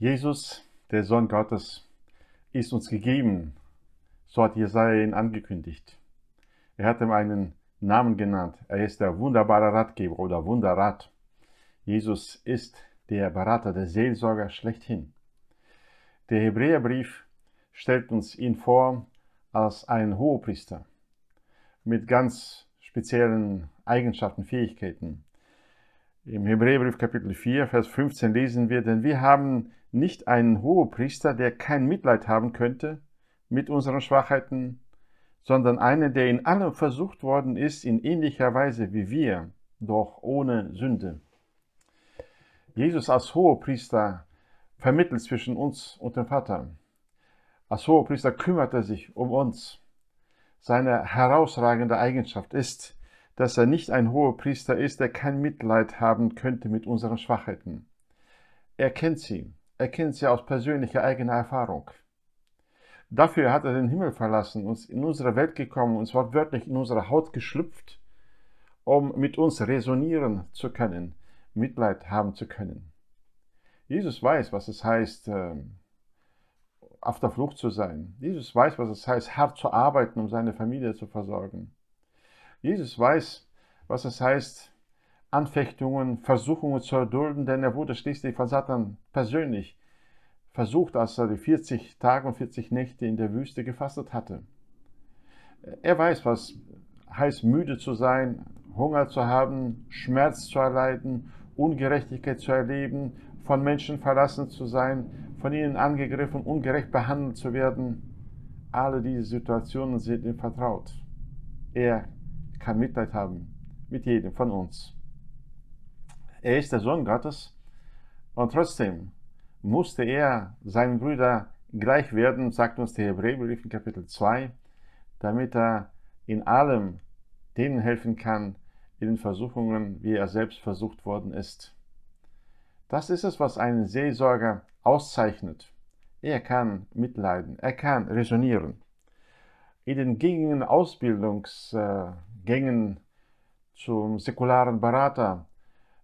Jesus, der Sohn Gottes, ist uns gegeben. So hat Jesaja ihn angekündigt. Er hat ihm einen Namen genannt. Er ist der wunderbare Ratgeber oder Wunderrat. Jesus ist der Berater, der Seelsorger schlechthin. Der Hebräerbrief stellt uns ihn vor als einen Hohepriester mit ganz speziellen Eigenschaften, Fähigkeiten. Im Hebräerbrief Kapitel 4, Vers 15 lesen wir, denn wir haben nicht einen Hohepriester, der kein Mitleid haben könnte mit unseren Schwachheiten, sondern einen, der in allem versucht worden ist, in ähnlicher Weise wie wir, doch ohne Sünde. Jesus als Hohepriester vermittelt zwischen uns und dem Vater. Als Hohepriester kümmert er sich um uns. Seine herausragende Eigenschaft ist, dass er nicht ein Hohepriester ist, der kein Mitleid haben könnte mit unseren Schwachheiten. Er kennt sie, er kennt sie aus persönlicher eigener Erfahrung. Dafür hat er den Himmel verlassen, uns in unsere Welt gekommen, uns wortwörtlich in unsere Haut geschlüpft, um mit uns resonieren zu können, Mitleid haben zu können. Jesus weiß, was es heißt, ähm, auf der Flucht zu sein. Jesus weiß, was es heißt, hart zu arbeiten, um seine Familie zu versorgen. Jesus weiß, was es heißt, Anfechtungen, Versuchungen zu erdulden, denn er wurde schließlich von Satan persönlich versucht, als er die 40 Tage und 40 Nächte in der Wüste gefastet hatte. Er weiß, was heißt, müde zu sein, Hunger zu haben, Schmerz zu erleiden, Ungerechtigkeit zu erleben, von Menschen verlassen zu sein, von ihnen angegriffen, ungerecht behandelt zu werden. Alle diese Situationen sind ihm vertraut. Er kann Mitleid haben mit jedem von uns. Er ist der Sohn Gottes und trotzdem musste er seinen Brüdern gleich werden, sagt uns der Hebräerbrief in Kapitel 2, damit er in allem denen helfen kann, in den Versuchungen, wie er selbst versucht worden ist. Das ist es, was einen Seelsorger auszeichnet. Er kann mitleiden, er kann resonieren. In den gängigen Ausbildungsgängen zum säkularen Berater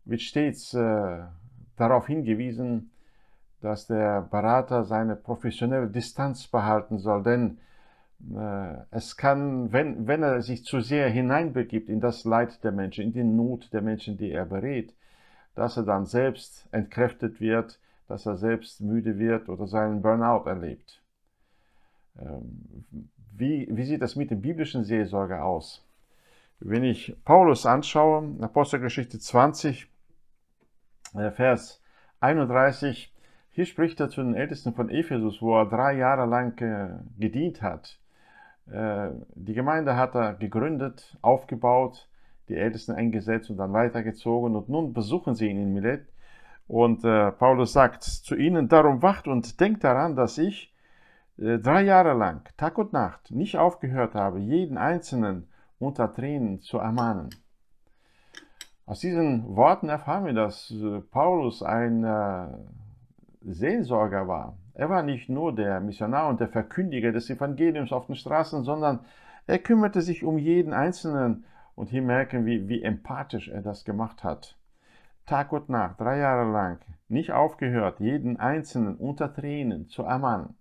wird stets äh, darauf hingewiesen, dass der Berater seine professionelle Distanz behalten soll, denn äh, es kann, wenn, wenn er sich zu sehr hineinbegibt in das Leid der Menschen, in die Not der Menschen, die er berät, dass er dann selbst entkräftet wird, dass er selbst müde wird oder seinen Burnout erlebt. Ähm, wie, wie sieht das mit dem biblischen Seelsorger aus? Wenn ich Paulus anschaue, Apostelgeschichte 20, äh, Vers 31, hier spricht er zu den Ältesten von Ephesus, wo er drei Jahre lang äh, gedient hat. Äh, die Gemeinde hat er gegründet, aufgebaut, die Ältesten eingesetzt und dann weitergezogen. Und nun besuchen sie ihn in Milet. Und äh, Paulus sagt zu ihnen, darum wacht und denkt daran, dass ich äh, drei Jahre lang, Tag und Nacht, nicht aufgehört habe, jeden Einzelnen unter Tränen zu ermahnen. Aus diesen Worten erfahren wir, dass äh, Paulus ein äh, Seelsorger war. Er war nicht nur der Missionar und der Verkündiger des Evangeliums auf den Straßen, sondern er kümmerte sich um jeden Einzelnen und hier merken wir, wie empathisch er das gemacht hat. Tag und Nacht, drei Jahre lang, nicht aufgehört, jeden Einzelnen unter Tränen zu ermahnen.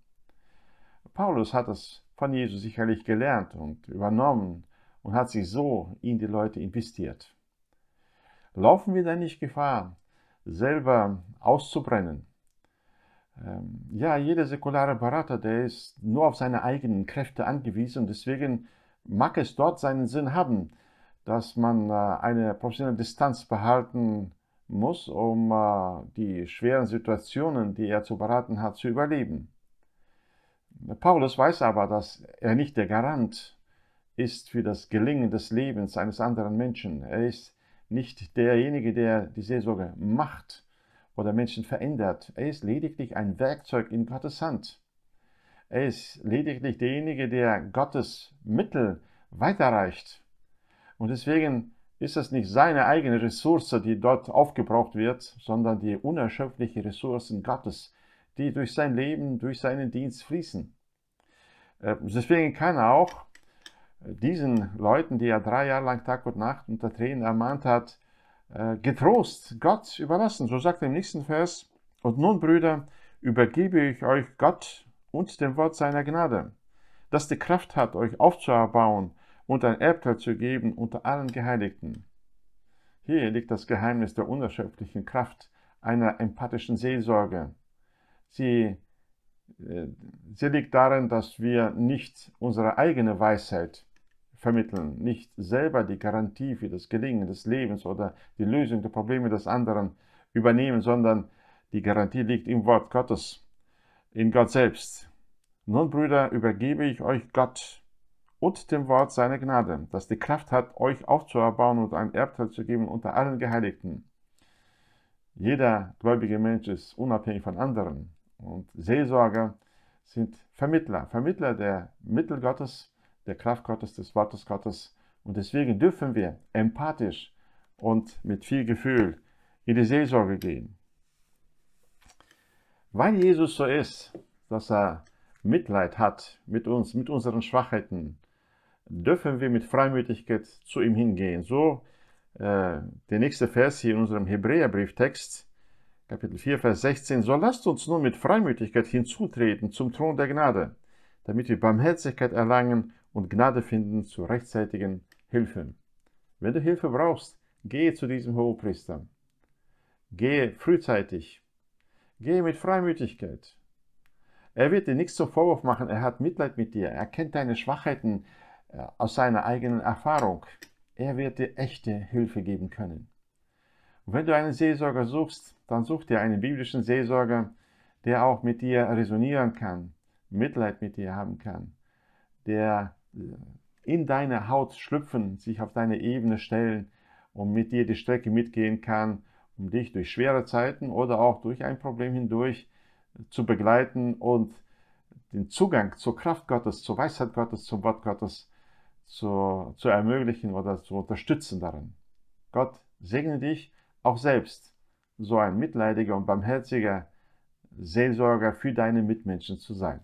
Paulus hat es von Jesus sicherlich gelernt und übernommen und hat sich so in die Leute investiert. Laufen wir denn nicht Gefahr, selber auszubrennen? Ähm, ja, jeder säkulare Berater, der ist nur auf seine eigenen Kräfte angewiesen und deswegen mag es dort seinen Sinn haben, dass man äh, eine professionelle Distanz behalten muss, um äh, die schweren Situationen, die er zu beraten hat, zu überleben. Paulus weiß aber, dass er nicht der Garant ist für das Gelingen des Lebens eines anderen Menschen. Er ist nicht derjenige, der die Seelsorge macht oder Menschen verändert. Er ist lediglich ein Werkzeug in Gottes Hand. Er ist lediglich derjenige, der Gottes Mittel weiterreicht. Und deswegen ist es nicht seine eigene Ressource, die dort aufgebraucht wird, sondern die unerschöpfliche Ressourcen Gottes, die durch sein Leben, durch seinen Dienst fließen. Äh, deswegen kann er auch diesen Leuten, die er drei Jahre lang Tag und Nacht unter Tränen ermahnt hat, äh, getrost Gott überlassen. So sagt er im nächsten Vers, und nun, Brüder, übergebe ich euch Gott und dem Wort seiner Gnade, das die Kraft hat, euch aufzuerbauen und ein Erbteil zu geben unter allen Geheiligten. Hier liegt das Geheimnis der unerschöpflichen Kraft einer empathischen Seelsorge. Sie, äh, sie liegt darin, dass wir nicht unsere eigene Weisheit vermitteln, nicht selber die Garantie für das Gelingen des Lebens oder die Lösung der Probleme des anderen übernehmen, sondern die Garantie liegt im Wort Gottes, in Gott selbst. Nun, Brüder, übergebe ich euch Gott und dem Wort seiner Gnade, das die Kraft hat, euch aufzuerbauen und ein Erbteil zu geben unter allen Geheiligten. Jeder gläubige Mensch ist unabhängig von anderen und Seelsorger sind Vermittler, Vermittler der Mittel Gottes, der Kraft Gottes, des Wortes Gottes. Und deswegen dürfen wir empathisch und mit viel Gefühl in die Seelsorge gehen. Weil Jesus so ist, dass er Mitleid hat mit uns, mit unseren Schwachheiten, dürfen wir mit Freimütigkeit zu ihm hingehen. So äh, der nächste Vers hier in unserem Hebräerbrieftext, Kapitel 4, Vers 16. So lasst uns nun mit Freimütigkeit hinzutreten zum Thron der Gnade, damit wir Barmherzigkeit erlangen und Gnade finden zur rechtzeitigen Hilfe. Wenn du Hilfe brauchst, gehe zu diesem Hohepriester. Gehe frühzeitig. Gehe mit Freimütigkeit. Er wird dir nichts zum Vorwurf machen, er hat Mitleid mit dir, er kennt deine Schwachheiten, aus seiner eigenen Erfahrung. Er wird dir echte Hilfe geben können. Und wenn du einen Seelsorger suchst, dann such dir einen biblischen Seelsorger, der auch mit dir resonieren kann, Mitleid mit dir haben kann, der äh, in deine Haut schlüpfen, sich auf deine Ebene stellen und mit dir die Strecke mitgehen kann, um dich durch schwere Zeiten oder auch durch ein Problem hindurch zu begleiten und den Zugang zur Kraft Gottes, zur Weisheit Gottes, zum Wort Gottes zu, zu ermöglichen oder zu unterstützen darin. Gott segne dich auch selbst, so ein mitleidiger und barmherziger Seelsorger für deine Mitmenschen zu sein.